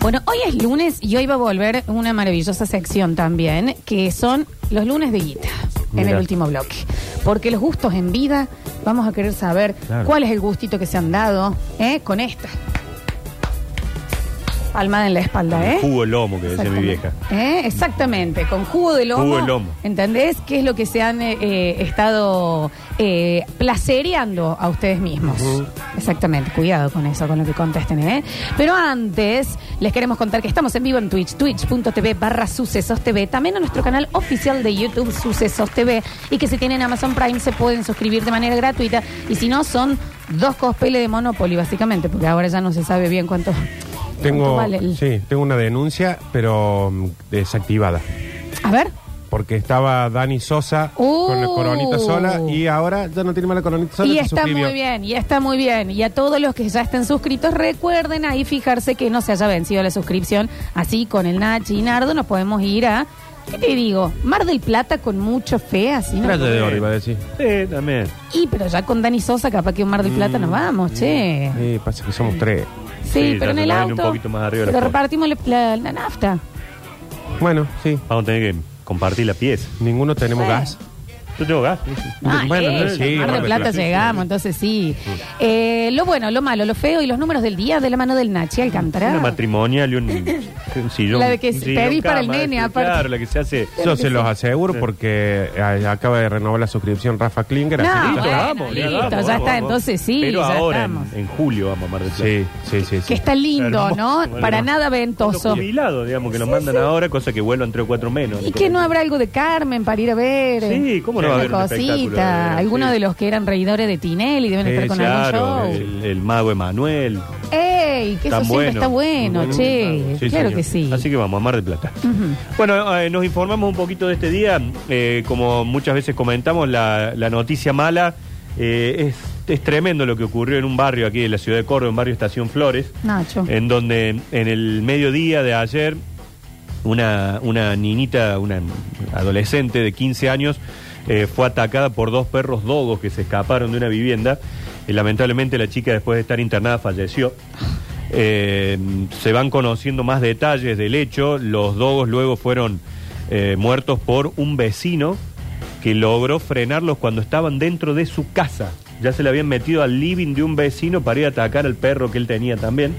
Bueno, hoy es lunes y hoy va a volver una maravillosa sección también, que son los lunes de guita, en el último bloque. Porque los gustos en vida, vamos a querer saber Claro. cuál es el gustito que se han dado ¿eh? con esta. Palmada en la espalda, ¿eh? Jugo de lomo, que decía mi vieja. ¿Eh? Exactamente, con jugo de lomo. Jugo de lomo. ¿Entendés? ¿Qué es lo que se han eh, eh, estado eh, placereando a ustedes mismos? Exactamente, cuidado con eso, con lo que contesten, ¿eh? Pero antes, les queremos contar que estamos en vivo en Twitch, twitch.tv barra Sucesos TV, también en nuestro canal oficial de YouTube, Sucesos TV, y que si tienen Amazon Prime se pueden suscribir de manera gratuita, y si no, son dos cospeles de Monopoly, básicamente, porque ahora ya no se sabe bien cuánto Tengo, vale sí, tengo una denuncia, pero mm, desactivada. A ver. Porque estaba Dani Sosa Uh. con la coronita sola y ahora ya no tiene más la coronita sola. Y se está suscribió. muy bien, y está muy bien. Y a todos los que ya estén suscritos, recuerden ahí fijarse que no se haya vencido la suscripción. Así con el Nachi y Nardo nos podemos ir a, ¿qué te digo? Mar del Plata con mucho fe, así. ¿no? Playa de oro, iba a decir. Sí, también. Y pero ya con Dani Sosa, capaz que un Mar del Plata nos vamos, che. Sí, pasa que somos tres. Sí, Sí, pero en se el ponen un auto. poquito más arriba repartimos la, la- la nafta. Bueno, sí. Vamos a tener que compartir la pieza. Ninguno tenemos Bueno. gas. Yo tengo gas. Ah, Bueno, eh, sí, Mar del del Plata llegamos, entonces sí. Eh, lo bueno, lo malo, lo feo y los números del día de la mano del Nachi Alcántara. Una matrimonial y un, un sillón. La de que un sillón pedís para el nene, aparte. Claro, la que se hace. Yo se los aseguro porque eh, acaba de renovar la suscripción Rafa Klinger. No, así que- bueno, vamos, listo, vamos, ya vamos, está, vamos. entonces sí, Pero ya ahora, en, estamos. en julio, vamos a Mar del Plata. Sí, sí, sí. sí. Que está lindo, Hermoso, ¿no? hermoso. Para nada Los ventoso. jubilados, digamos, que nos mandan ahora, cosa que vuelvan tres o cuatro menos. Y que no habrá algo de Carmen para ir a ver. Sí, ¿cómo no va a Una haber un espectáculo cosita. de- Algunos sí. de los que eran reidores de Tinelli deben estar con Claro, algún show. el, el mago Emanuel. ¡Ey! Que eso Tan siempre bueno. está bueno, che. Sí, claro señor. que sí. Así que vamos a Mar del Plata. Bueno, eh, nos informamos un poquito de este día. Eh, como muchas veces comentamos, la, la noticia mala eh, es, es tremendo lo que ocurrió en un barrio aquí de la ciudad de Córdoba, en barrio Estación Flores, Nacho. en donde en el mediodía de ayer una, una niñita, una adolescente de 15 años, eh, fue atacada por dos perros dogos que se escaparon de una vivienda. Y lamentablemente la chica después de estar internada falleció. Eh, se van conociendo más detalles del hecho. Los dogos luego fueron eh, muertos por un vecino que logró frenarlos cuando estaban dentro de su casa. Ya se le habían metido al living de un vecino para ir a atacar al perro que él tenía también.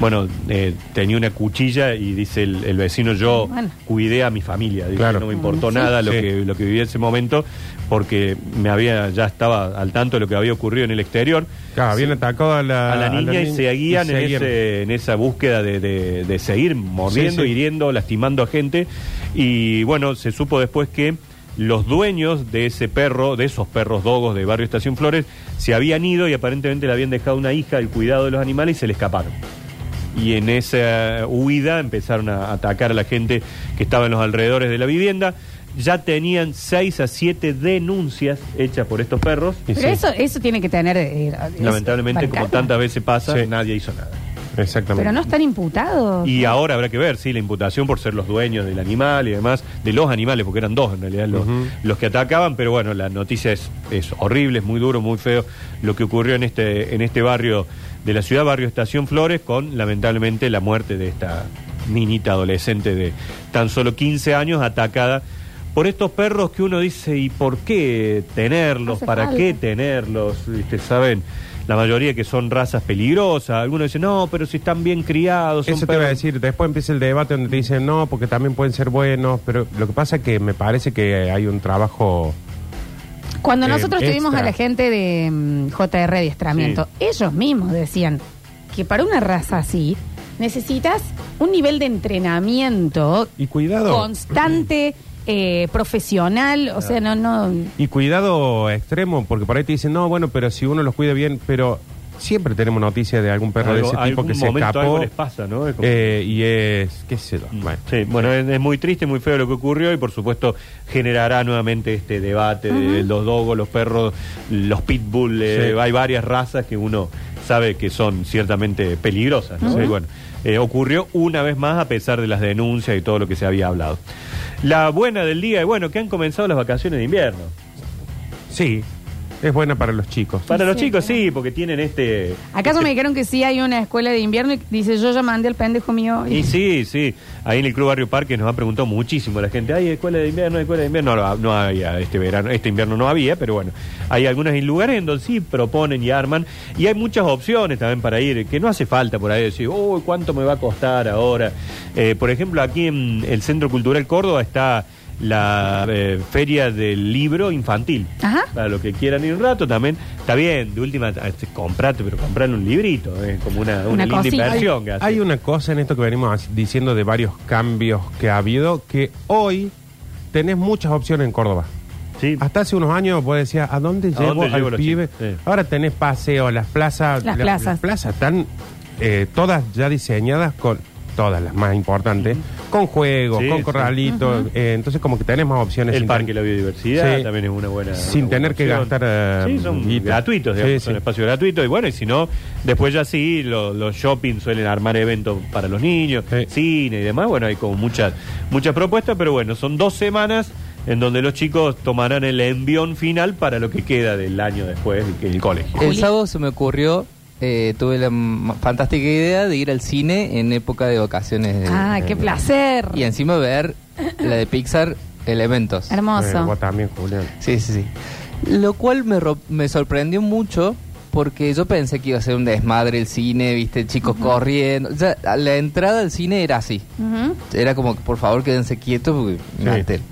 Bueno, eh, tenía una cuchilla y dice el, el vecino, yo Bueno. cuidé a mi familia. Dice, Claro. no me importó Sí. nada lo, que, lo que viví en ese momento porque me había ya estaba al tanto de lo que había ocurrido en el exterior. Claro, habían atacado a la, A la niña y seguían, y en, ese- en esa búsqueda de, de- de seguir mordiendo, Sí, sí. hiriendo, lastimando a gente. Y bueno, se supo después que los dueños de ese perro, de esos perros dogos de Barrio Estación Flores, se habían ido y aparentemente le habían dejado una hija al cuidado de los animales y se le escaparon. Y en esa huida empezaron a atacar a la gente que estaba en los alrededores de la vivienda. Ya tenían seis a siete denuncias hechas por estos perros. Y Pero sí, eso, eso tiene que tener. eh, es- Lamentablemente, como tantas veces pasa, Sí. nadie hizo nada. Exactamente. Pero no están imputados. Y ahora habrá que ver, sí, la imputación por ser los dueños del animal y demás, de los animales, porque eran dos en realidad los, Ujú. los que atacaban, pero bueno, la noticia es, es horrible, es muy duro, muy feo lo que ocurrió en este, en este barrio de la ciudad, barrio Estación Flores, con lamentablemente la muerte de esta niñita adolescente de tan solo 15 años atacada por estos perros que uno dice, ¿y por qué tenerlos? Hace ¿Para falta. qué tenerlos? ¿Viste? ¿Saben? La mayoría que son razas peligrosas. Algunos dicen, no, pero si están bien criados. Son Eso te iba a perros". decir, después empieza el debate donde te dicen no, porque también pueden ser buenos, pero lo que pasa es que me parece que hay un trabajo... Cuando Eh, nosotros tuvimos extra. a la gente de mm, JR Adiestramiento, ellos mismos decían que para una raza así necesitas un nivel de entrenamiento Y cuidado. constante, eh, profesional, o sea, no, no. Y cuidado extremo, porque por ahí te dicen, no, bueno, pero si uno los cuida bien, pero siempre tenemos noticias de algún perro de ese tipo algún que se momento escapó. algo les pasa, ¿no? Es como- eh, y es, qué sé yo, bueno. Sí, bueno, es, es muy triste, muy feo lo que ocurrió y por supuesto generará nuevamente este debate de los dogos, los perros, los pitbull, eh, Sí. hay varias razas que uno sabe que son ciertamente peligrosas, ¿no? Y bueno, eh, ocurrió una vez más a pesar de las denuncias y todo lo que se había hablado. La buena del día es, bueno, que han comenzado las vacaciones de invierno. Sí, Es buena para los chicos. Para los Sí, chicos sí, porque tienen este... ¿Acaso me dijeron que sí hay una escuela de invierno y dice yo ya mandé al pendejo mío? Y sí, sí. Ahí en el Club Barrio Parque nos han preguntado muchísimo la gente. ¿Hay escuela de invierno? ¿Hay escuela de invierno? No, no había este verano, este invierno no había, pero bueno. Hay algunos lugares en donde sí proponen y arman. Y hay muchas opciones también para ir, que no hace falta por ahí decir, uy, ¿cuánto me va a costar ahora? Eh, por ejemplo, aquí en el Centro Cultural Córdoba está la eh, feria del libro infantil. Ajá. Para los que quieran ir un rato también. Está bien, de última, este, comprate, pero comprarle un librito. Es como una, una, Una linda cosita. inversión. que hace. Hay una cosa en esto que venimos as- diciendo de varios cambios que ha habido, que hoy tenés muchas opciones en Córdoba. Sí. Hasta hace unos años vos decías, ¿a dónde llevo dónde llevo los pibe? chicos? Sí. Ahora tenés paseos, las plazas. Las la- plazas. Las plazas están eh, todas ya diseñadas con, todas las más importantes, con juegos, Sí, con sí. corralitos. eh, entonces como que tenés más opciones. El sin Parque ten- la Biodiversidad Sí. también es una buena. Sin una tener buena que opción. gastar, eh, sí, son guita. gratuitos, digamos, Sí, son sí. espacios gratuitos. Y bueno, y si no, después ya sí, lo- los shopping suelen armar eventos para los niños, Sí. cine y demás. Bueno, hay como muchas, muchas propuestas, pero bueno, son dos semanas en donde los chicos tomarán el envión final para lo que queda del año después del colegio. Juli. El sábado se me ocurrió, eh, tuve la fantástica idea de ir al cine en época de vacaciones. de- Ah, qué placer. Y encima ver la de Pixar, Elementos. Eh, Hermoso. vos también, Julián. Sí, sí, sí. Lo cual me, ro- me sorprendió mucho porque yo pensé que iba a ser un desmadre el cine, viste, chicos corriendo. O sea, la entrada al cine era así. Ujú. Era como, por favor, quédense quietos porque, Sí.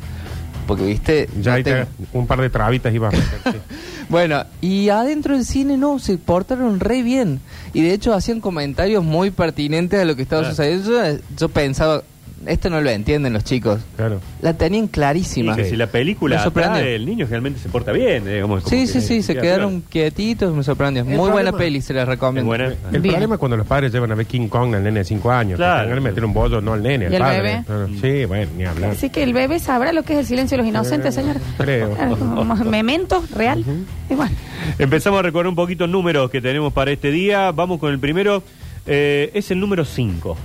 Porque viste... Ya no tengo- un par de trabitas iba a meter, sí. Bueno, y adentro del cine no, se portaron re bien. Y de hecho hacían comentarios muy pertinentes a lo que estaba Claro. sucediendo. Yo, yo pensaba, esto no lo entienden los chicos. Claro. La tenían Y clarísima. que si la película atrae, el niño generalmente se porta bien. eh, como- como Sí, que- sí, sí, se queda quedaron quietitos, me sorprendió. Muy buena problema- peli, se la Es recomiendo. buena. El Bien. problema es cuando los padres llevan a ver King Kong al nene de 5 años. Claro. Que meter un bollo, no al nene, al ¿Y el padre. bebé? Claro. Sí, bueno, ni hablar. Así que el bebé sabrá lo que es el silencio de los inocentes, señor. Creo. Memento, real. Igual. Empezamos a recordar un poquito números que tenemos para este día. Vamos con el primero. Eh, es el número 5.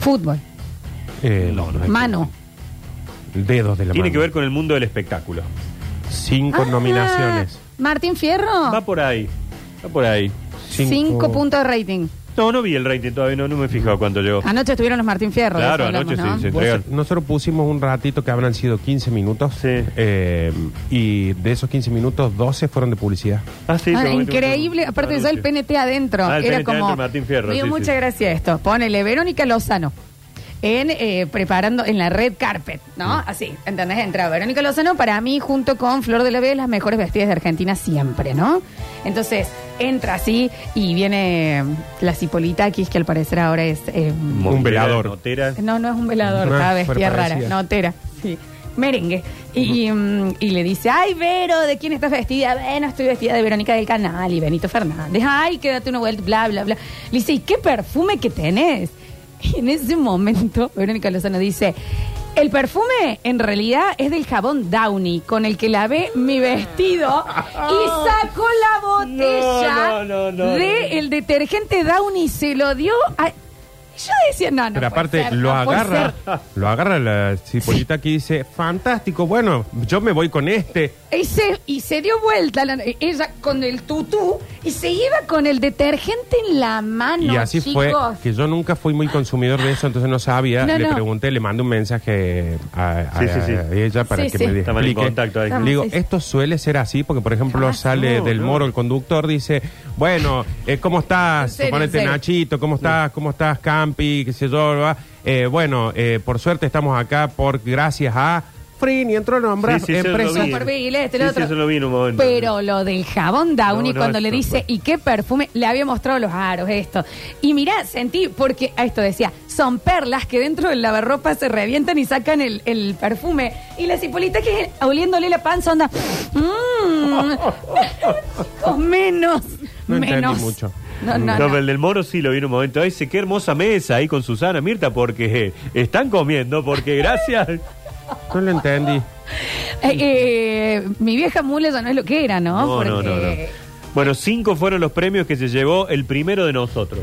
Fútbol. Eh, No, no es- Mano. Dedos de la Tiene mano. que ver con el mundo del espectáculo. Cinco Ah, nominaciones. Martín Fierro. Va por ahí. Va por ahí. Cinco- Cinco puntos de rating. No, no vi el rating todavía, no, no me he fijado cuánto llegó. Anoche estuvieron los Martín Fierro. de Claro, eso hablamos, anoche ¿no? sí, sí. Vos- nosotros pusimos un ratito que habrán sido 15 minutos. Sí. eh, y de esos 15 minutos, 12 fueron de publicidad. Ah, sí, Ah, increíble, aparte eso el. PNT adentro. Ah, el Era PNT como. adentro, Martín Fierro, Me dio sí, mucha sí. gracia esto. Ponele Verónica Lozano. En eh, preparando en la red carpet, ¿no? Así, ¿entendés? Entra Verónica Lozano, para mí, junto con Flor de la B, las mejores vestidas de Argentina siempre, ¿no? Entonces, entra así y viene la Cipolitakis, que al parecer ahora es. eh, Un velador. notera. no, no es un velador, pero vestida rara, notera, sí. Merengue. Y, y, mm, y le dice, ay, Vero, ¿de quién estás vestida? Bueno, estoy vestida de Verónica del Canal y Benito Fernández. Ay, quédate una vuelta, bla, bla, bla. Le dice, ¿y qué perfume que tenés? Y en ese momento, Verónica Lozano dice, el perfume en realidad es del jabón Downy, con el que lavé mi vestido y sacó la botella No, no, del detergente Downy. Y se lo dio a... Yo decía, no, no. Pero puede aparte ser, lo no puede agarra, ser. lo agarra la cipolita que dice, fantástico, bueno, yo me voy con este. Y se, y se dio vuelta la- ella con el tutú y se iba con el detergente en la mano. y así chicos. fue, que yo nunca fui muy consumidor de eso, entonces no sabía. No, le no. pregunté, le mandé un mensaje a, a- Sí, sí, sí. a ella para Sí, que sí. me Estaban en explique. contacto ahí. Estamos, Le digo, sí, sí. esto suele ser así, porque por ejemplo Jamás. sale No, del no. moro el conductor, dice, bueno, eh, ¿cómo En estás? serio, en Suponete serio. Nachito, ¿cómo estás? ¿Cómo estás, Campi? ¿Qué sé yo? va? Eh, bueno, eh, por suerte estamos acá por gracias a Frin y entró a nombrar Sí, sí, eso lo empresas. vi. Superbil, este, Sí, el sí, otro. eso lo vi en un momento. Pero lo del jabón Downy, No, no, cuando le dice. ¿y qué perfume? Le había mostrado los aros, esto. Y mirá, sentí, porque a esto decía, son perlas que dentro del lavarropa se revientan y sacan el, el perfume. Y la cipolita que oliéndole la panza onda, mmm, chicos, menos, No entendí menos. mucho. No, no, No, pero el del moro sí lo vi en un momento. Ay, dice, qué hermosa mesa ahí con Susana Mirta, porque eh, están comiendo, porque gracias. No lo entendí. Eh, eh, mi vieja mula ya no es lo que era, ¿no? No, no, no, Bueno, cinco fueron los premios que se llevó el primero de nosotros.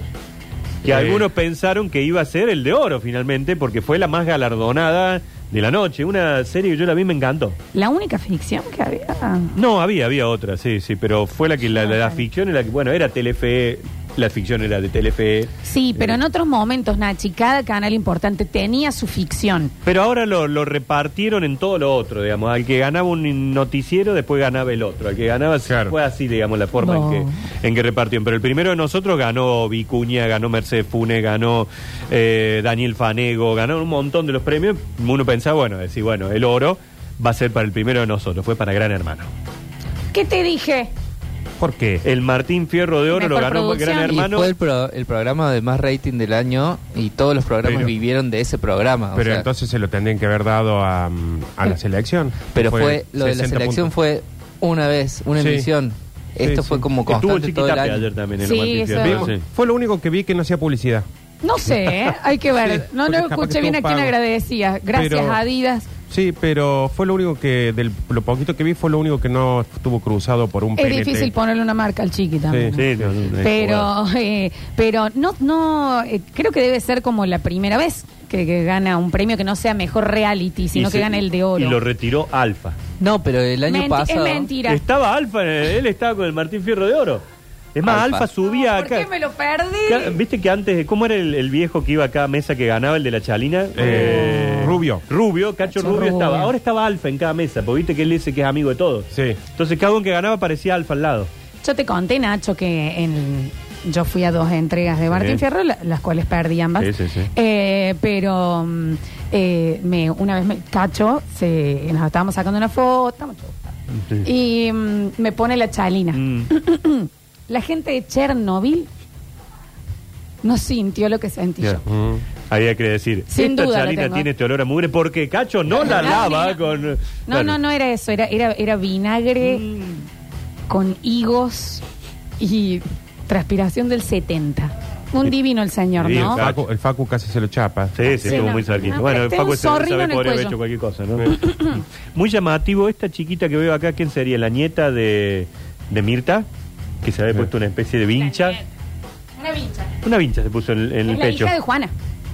Que Sí. algunos pensaron que iba a ser el de oro finalmente, porque fue la más galardonada de la noche. Una serie que yo la vi y me encantó. La única ficción que había. No, había, había otra, sí, sí, pero fue la que la, la- la Sí. ficción era que, bueno, era Telefe, la ficción era de Telefe. Sí, pero Eh, en otros momentos, Nachi, cada canal importante tenía su ficción. Pero ahora lo, lo repartieron en todo lo otro, digamos. Al que ganaba un noticiero, después ganaba el otro. Al que ganaba, Claro. fue así, digamos, la forma en, No. que, en que repartieron. Pero el primero de nosotros ganó Vicuña, ganó Mercedes Funes, ganó eh, Daniel Fanego, ganó un montón de los premios. Uno pensaba, bueno, decir, bueno, el oro va a ser para el primero de nosotros, fue para Gran Hermano. ¿Qué te dije? ¿Por qué? El Martín Fierro de Oro lo ganó producción. Gran Hermano. Y fue el, pro- el programa de más rating del año y todos los programas Pero- vivieron de ese programa. o Pero sea, entonces se lo tendrían que haber dado a, mm, a la selección. pero fue, lo de la 60 selección puntos. fue una vez, una Sí. emisión. Esto Sí, fue sí. como Estuvo constante todo el Chiquitape año. ayer también en Sí, el Martín eso- Fierro. Vimos- sí. Fue lo único que vi que no hacía publicidad. No sé, ¿eh? hay que ver. Sí, no, porque no capaz escuché bien a estuvo quién pago. agradecía. Gracias, Pero- Adidas. Sí, pero fue lo único que, del, lo poquito que vi fue lo único que no estuvo cruzado por un Es PNT. difícil ponerle una marca al chiqui también. ¿no? Sí, no, no, Pero, eh, pero no, no, eh, creo que debe ser como la primera vez que, que gana un premio que no sea mejor reality, sino Y que se- gane el de oro. Y lo retiró Alfa. No, pero el año Menti- pasado. Es mentira. Estaba Alfa, eh, él estaba con el Martín Fierro de Oro. Es más, Alfa. Alfa, subía ¿Por acá. qué me lo perdí? ¿Viste que antes, cómo era el, el viejo que iba acá a mesa que ganaba, el de la Chalina? Eh, Rubio. Rubio, Cacho, Cacho Rubio, Rubio. estaba. Ahora estaba Alfa en cada mesa, porque viste que él dice que es amigo de todos. Sí. Entonces cada uno que ganaba parecía Alfa al lado. Yo te conté, Nacho, que en, yo fui a dos entregas de Martín Sí. Fierro, la- las cuales perdí ambas. Sí, sí, sí. Eh, pero mm, eh, me, una vez me cacho, se, nos estábamos sacando una foto, y mm, me pone la chalina. Mm. La gente de Chernobyl no sintió lo que sentí yo. Mm. Había que decir, Sin esta duda tengo. tiene este olor a mugre porque Cacho no la lava con... No, Claro. no, no era eso, era, era, era vinagre Mm. con higos y transpiración del 70. Un divino el señor, Sí, ¿no? claro. Facu- el Facu casi se lo chapa. Sí, sí, Sí, estuvo no. muy cerquita. No, bueno, pero el tengo Facu un zorrino sabe en el podría haber cuello. hecho cualquier cosa, ¿no? muy llamativo, esta chiquita que veo acá, ¿quién sería? ¿La nieta de, de Mirta? Que se había Sí. puesto una especie de vincha. Una vincha. Una vincha se puso en, en Es el la pecho. hija de Juana.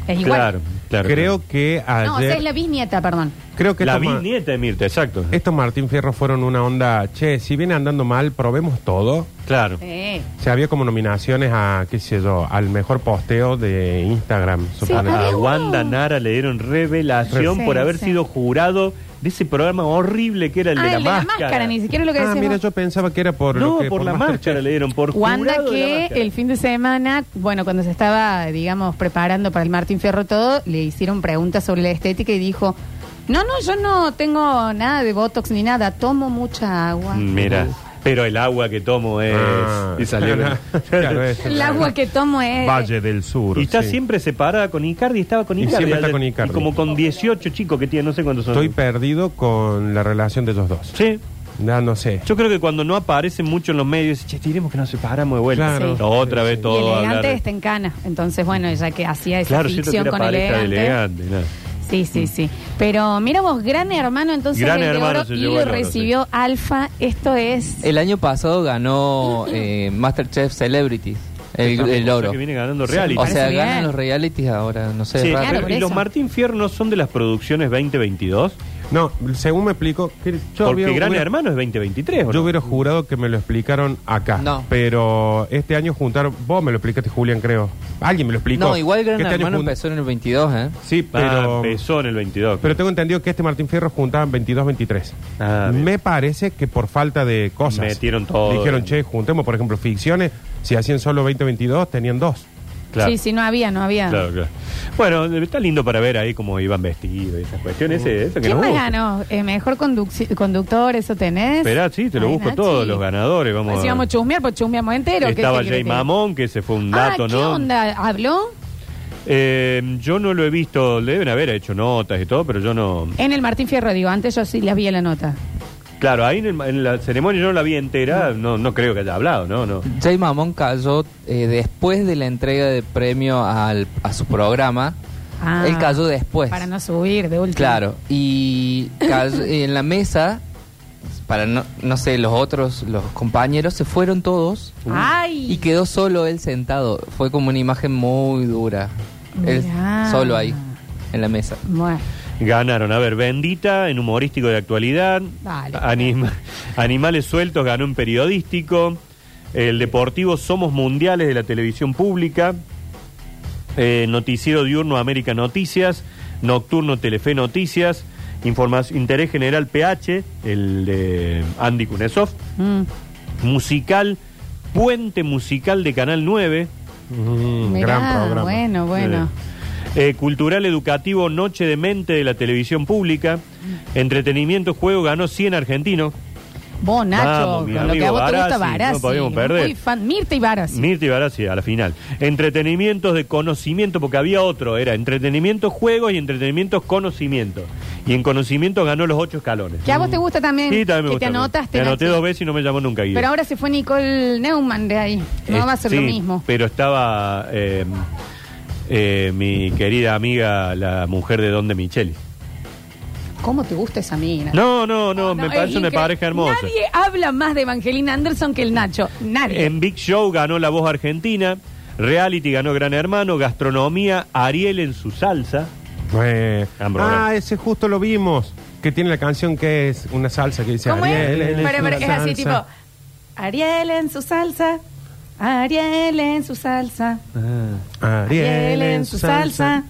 Es igual. Claro, claro. Creo que No, o sea, ayer. es la bisnieta, perdón. Creo que La estos ma- bisnieta de Mirta, exacto. estos Martín Fierro fueron una onda. Che, si viene andando mal, probemos todo. Claro. Sí. O sea, había como nominaciones a, qué sé yo, al mejor posteo de Instagram. había A uno. Wanda Nara le dieron revelación Sí, por haber sí. sido jurado de ese programa horrible que era el ah, de la el de la máscara. ni siquiera lo que Ah, mira, yo pensaba que era por. no, lo que, por, la Masterchef. máscara le dieron, por Wanda jurado de la que máscara. el fin de semana, bueno, cuando se estaba, digamos, preparando para el Martín Fierro todo, le hicieron preguntas sobre la estética y dijo, no, no, yo no tengo nada de Botox ni nada, tomo mucha agua. Mira, pero el agua que tomo es... Ah, y salió- claro, es- El agua que tomo es... Valle del Sur. Y está sí. siempre separada con Icardi, estaba con Y Icardi. siempre está con Icardi. Y como con 18 chicos que tiene, no sé cuántos son. Estoy perdido con la relación de ellos dos. Sí, Ya no sé. yo creo que cuando no aparecen mucho en los medios, che, diremos que nos separamos de vuelta. Claro. No, Otra vez Y todo a hablar elegante de- está en cana. Entonces, bueno, ella que hacía esa Claro, siento que ficción era con pareja de elegante. elegante. nada. Sí, sí, sí. Pero mira vos, gran hermano entonces Gran el de Hermano se y llevó lo el oro, recibió Alfa. Esto es... El año pasado ganó eh, Masterchef Celebrities, el, el O oro. sea que viene ganando reality. O sea, ganan los realities ahora, no sé. Sí. Claro, ¿Y los. Martín Fierro no son de las producciones 2022? No, según me explico. que yo Porque había- Gran hubiera- Hermano es 2023, ¿o no? Yo hubiera jurado que me lo explicaron acá. No. Pero este año juntaron. Vos me lo explicaste, Julián, creo. Alguien me lo explicó. No, igual Gran Que este año Hermano jun- empezó en el 22, ¿eh? Sí, Ah, pero. empezó en el 22. pero tengo entendido que este Martín Fierro juntaban 22-23. Ah, bien. me parece que por falta de cosas. Metieron todo. Dijeron, che, juntemos, por ejemplo, ficciones. Si hacían solo 20-22, tenían dos. Claro. Sí, sí, no había, no había. Claro, claro. Bueno, está lindo para ver ahí cómo iban vestidos y esas cuestiones. ese- Eso que ¿Quién nos más gusta. ganó? Eh, ¿Mejor conduci- conductor? ¿Eso tenés? Esperá, sí, te lo Ay, busco Nachi. todos los ganadores. Vamos Pues si a- vamos a chusmear, pues chusmeamos entero. ¿qué Estaba te Jay que- Mamón, que ese fue un Ah, dato, ¿qué ¿no? onda? ¿Habló? Eh, yo no lo he visto, le deben haber hecho notas y todo, pero yo no. En el Martín Fierro, digo, antes yo sí las vi en la nota. Claro, ahí en, el- en la ceremonia yo no la vi entera, no, no creo que haya hablado, ¿no? no. Jay Mamón cayó eh, después de la entrega de premio al- a su programa. Ah, Él cayó después. Para no subir de último. Claro, y cayó- en la mesa, para no, no sé, los otros, los compañeros se fueron todos ¡Ay! y quedó solo él sentado. Fue como una imagen muy dura. Él Mirá. solo ahí, en la mesa. Bueno. Ganaron, a ver, Bendita en humorístico de actualidad. Dale. Anima- Animales Sueltos ganó en periodístico. El Deportivo Somos Mundiales de la televisión pública. Eh, noticiero diurno América Noticias. Nocturno Telefe Noticias. Información, Interés General PH, el de Andy Kunesov. Mm. Musical, Puente Musical de Canal 9. Mm, Mirá, gran programa. Bueno, bueno. Eh, cultural Educativo Noche de Mente de la televisión pública. Entretenimiento Juego ganó 100 argentinos. Vos, Nacho, Vamos, mi con lo que a amigo vos te gusta Barassi, Barassi. no podíamos perder. Muy fan, Mirta y Barassi. Mirta y Barassi a la final. Entretenimientos de conocimiento, porque había otro, era entretenimiento juegos y entretenimiento conocimiento. Y en conocimiento ganó los ocho escalones. que a vos te gusta también. Sí, también me que gusta. te anotaste. Me anoté Nachi. dos veces y no me llamó nunca Guido. Pero ahora se fue Nicole Neumann de ahí. No Eh, va a ser lo mismo. Pero estaba eh, eh, mi querida amiga, la mujer de Don de Micheli. ¿Cómo te gusta esa mina? No, no, no, me parece una pareja hermosa. Nadie habla más de Evangelina Anderson que el Nacho. Nadie. En Big Show ganó La Voz Argentina, Reality ganó Gran Hermano, Gastronomía, Ariel en su salsa. Eh, ah, ese justo lo vimos. Que tiene la canción que es una salsa que dice ¿Cómo Ariel. es? él Pero, pero es así, tipo, salsa. Ariel en su salsa. Ariel en su salsa. Ariel en su salsa.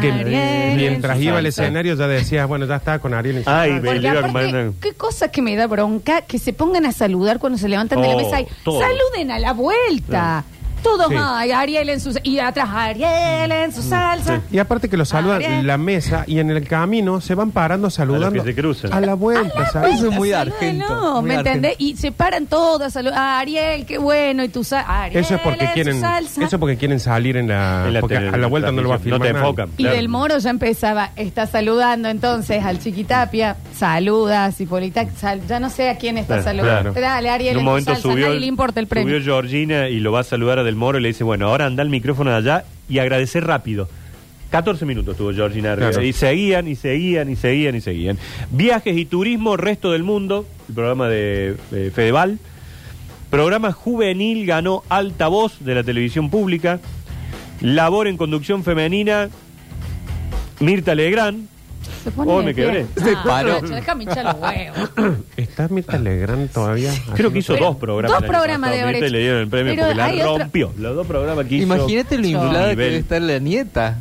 Que Ariel en mientras su iba al salsa. escenario ya decías, bueno, ya está con Ariel en su Ay, salsa. ve- Porque le iba a aparte, qué cosa que me da bronca que se pongan a saludar cuando se levantan de la Oh, mesa y todos. saluden a la vuelta. Todos, Sí. ay, Ariel en su y atrás Ariel en su salsa. Y aparte que lo saludan Ariel. la mesa y en el camino se van parando saludando. que se cruzan. A la vuelta, ¿sabes? Eso es muy Saludan, argento, No, muy ¿me argento. entendés? Y se paran todos a saludar. Ah, Ariel, qué bueno. Y tú sa- Ariel Eso es porque en su quieren, salsa. eso es porque quieren salir en la, En la porque tele- a la vuelta no lo va a no filmar te nadie. enfocan. Y Claro. del Moro ya empezaba, está saludando entonces al Chiquitapia, saluda, Cipolita, sal- ya no sé a quién está Claro, saludando. claro. Dale, Ariel, En un en tu momento salsa, subió, nadie le importa el premio. subió Georgina y lo va a saludar a Del Moro y le dice, bueno, ahora anda el micrófono de allá y agradecer rápido. 14 minutos tuvo Georgina. Claro. Y seguían, y seguían, y seguían, y seguían. Viajes y turismo, resto del mundo, el programa de eh, Fedeval. Programa juvenil ganó Altavoz de la televisión pública. Labor en conducción femenina, Mirta Legrand. Se pone Oh, de me pie. quebré. Se Ah, paró. Nacho, déjame hinchar los huevos. ¿Está Mirta Legrand todavía? Creo que hizo dos programas. dos el año programas pasado, de Mirta, Brecht. le dieron el premio Pero porque la otro- rompió. Los dos programas que hizo. Imagínate lo inflada que Nivel. debe estar la nieta.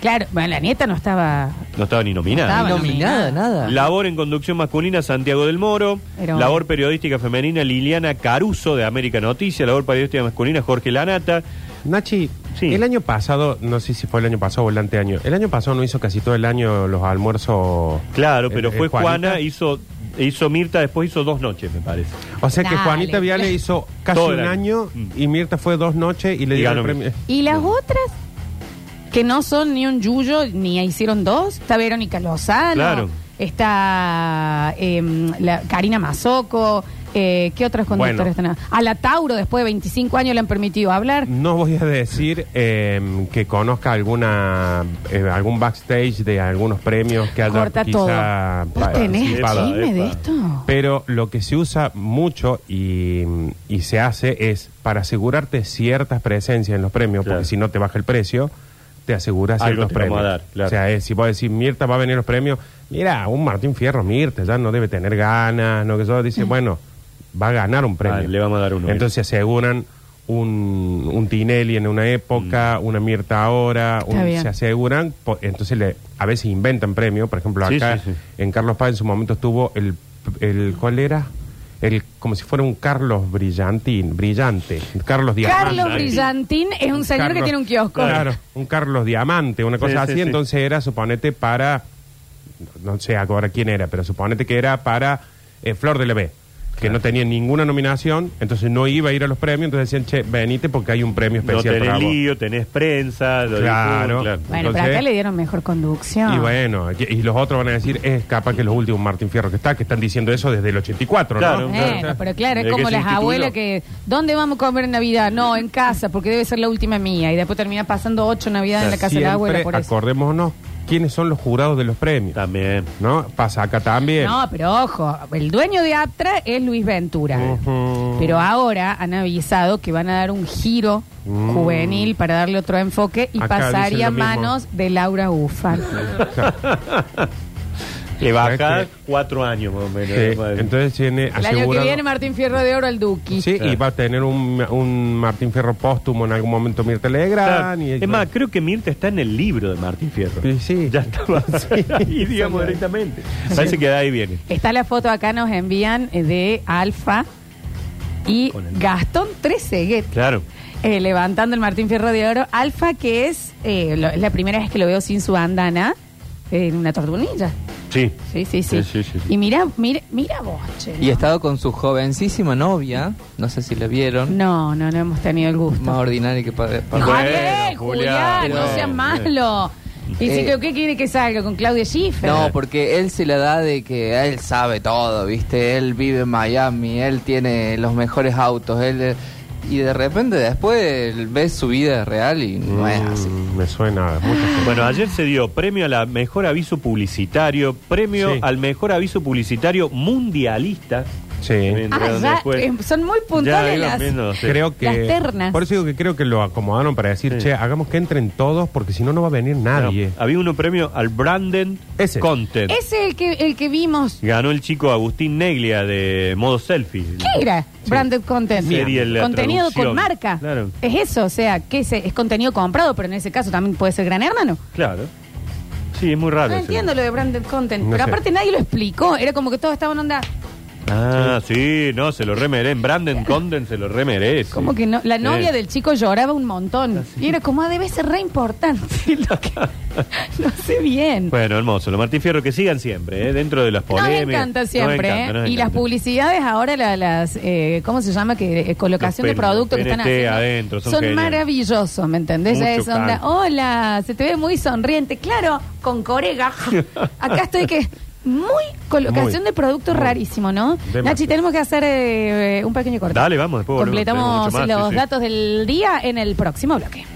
Claro, bueno, la nieta no estaba. No estaba ni nominada. Estaba Ni nominada, nada. Labor en conducción masculina, Santiago del Moro. Pero- Labor periodística femenina, Liliana Caruso, de América Noticias. Labor periodística masculina, Jorge Lanata. Nachi, Sí. el año pasado, no sé si fue el año pasado o el anteaño, el año pasado no hizo casi todo el año los almuerzos. Claro, pero eh, fue Juanita. Juana, hizo, hizo Mirta, después hizo dos noches, me parece. O sea que. Juanita Viale hizo casi Todo un año. Mm. y Mirta fue dos noches y le dieron premio. ¿Y las otras? Que no son ni un yuyo, ni hicieron dos. Está Verónica Lozano. Claro. Está em, la Karina Mazoco. Eh, ¿Qué otros conductores Bueno. están? A la Tauro, después de 25 años, le han permitido hablar. No voy a decir eh, que conozca alguna eh, algún backstage de algunos premios que haya Corta quizá todo. ¿Vos tenés chisme de esto? Pero lo que se usa mucho y, y se hace es para asegurarte ciertas presencias en los premios, Claro. porque si no te baja el precio, te aseguras Algo ciertos te premios. a dar, claro. O sea, es, si vos decís, Mirta va a venir los premios, mira, un Martín Fierro, Mirta, ya no debe tener ganas, no que eso, dice, bueno, va a ganar un premio. Ah, le vamos a dar uno, Entonces se aseguran un, un Tinelli en una época, una Mirta ahora, un- se aseguran, po- entonces le, a veces inventan premios, por ejemplo acá sí, sí. en Carlos Paz en su momento estuvo el, el ¿cuál era? El, como si fuera un Carlos Brillantín, brillante, Carlos Diamante. Carlos. Brillantín es un señor que tiene un kiosco. Claro, un Carlos Diamante, una cosa Sí, así. sí, sí. Entonces era, suponete, para. No sé ahora quién era, pero suponete que era para eh, Flor de Levé, que no tenía ninguna nominación, entonces no iba a ir a los premios. Entonces decían, che, venite porque hay un premio No especial tenés para vos. lío, tenés prensa. Lo Claro. Bueno, Entonces- pero acá le dieron mejor conducción. Y bueno, y y los otros van a decir, es capaz que los últimos Martín Fierro que está, que están diciendo eso desde el 84, Claro. ¿no? Bueno, pero claro, es como se las instituyó. abuelas que, ¿dónde vamos a comer en Navidad? No, en casa, porque debe ser la última mía. Y después termina pasando ocho Navidades en la casa de la abuela, Siempre por eso. acordémonos quiénes son los jurados de los premios. También. ¿No? Pasa acá también. No, pero ojo, el dueño de Aptra es Luis Ventura. Ujú. Pero ahora han avisado que van a dar un giro Mm. juvenil para darle otro enfoque y Acá pasaría a lo mismo. manos de Laura Ufan. Le baja cuatro años más o menos. Sí, entonces tiene El año que asegurado- viene Martín Fierro de Oro al Duki. Sí, y va a tener un, un Martín Fierro póstumo en algún momento Mirta Claro. Legrand. y- Es más, creo que Mirta está en el libro de Martín Fierro. Sí, sí. Ya estaba ahí, digamos, directamente. Parece que de ahí viene. Está la foto acá, nos envían eh, de Alfa y Con el- Gastón Trezeguet. Claro. eh, levantando el Martín Fierro de Oro. Alfa, que es, eh, lo- es la primera vez que lo veo sin su bandana en una tortunilla. Sí. Sí, sí, sí. Sí, sí, sí, sí. Y mira, mira, mira vos, che, Y ¿no? ha estado con su jovencísima novia, no sé si la vieron, No, no, no hemos tenido el gusto. más ordinaria que para... Javier, Julián, Julián, no bueno, seas malo. Y Eh, si que, ¿qué quiere que salga con Claudia Schiffer? No, porque él se la da de que él sabe todo, ¿viste? Él vive en Miami, él tiene los mejores autos, él... Y de repente después ves su vida real y no es así. Mm, Me suena mucho. Bueno, ayer se dio premio a la mejor aviso publicitario, premio Sí. al mejor aviso publicitario mundialista. Sí. Ah, ya, eh, son muy puntuales las... viendo, sí. Creo que. Las ternas. Por eso digo que creo que lo acomodaron para decir, Sí. che, hagamos que entren todos porque si no, no va a venir nadie. Había uno premio al Branded Ese. Content. Ese es el que, el que vimos. Ganó el chico Agustín Neglia de modo selfie. ¿Qué era? Branded content. Sería la contenido con marca. Claro. Es eso, o sea, que es, es contenido comprado, pero en ese caso también puede ser gran hermano. Claro. Sí, es muy raro. No ese. entiendo lo de branded content, No pero sé. aparte nadie lo explicó. Era como que todos estaban onda. Ah, sí, no, se lo remerece. Branded Content se lo remerece. Como que no, la novia Sí. del chico lloraba un montón. Y era como, ah, debe ser re importante. lo que- no sé bien. Bueno, hermoso. Lo Martín Fierro que sigan siempre, ¿eh? dentro de las Nos polémicas. encanta siempre, Nos encanta, ¿eh? nos Y las encanta. publicidades ahora, la- las, eh, ¿cómo se llama? que eh, Colocación Los de productos que están PNT haciendo. adentro, son geniales. maravillosos, ¿me entendés? Ya Mucho es onda, canto. hola, se te ve muy sonriente. Claro, con corega. Acá estoy que... Muy colocación Muy, de productos muy. rarísimo, ¿no? Demasiado. Nachi, tenemos que hacer eh, un pequeño corte. Dale, vamos, después volvemos, Completamos más, los sí, sí. datos del día en el próximo bloque.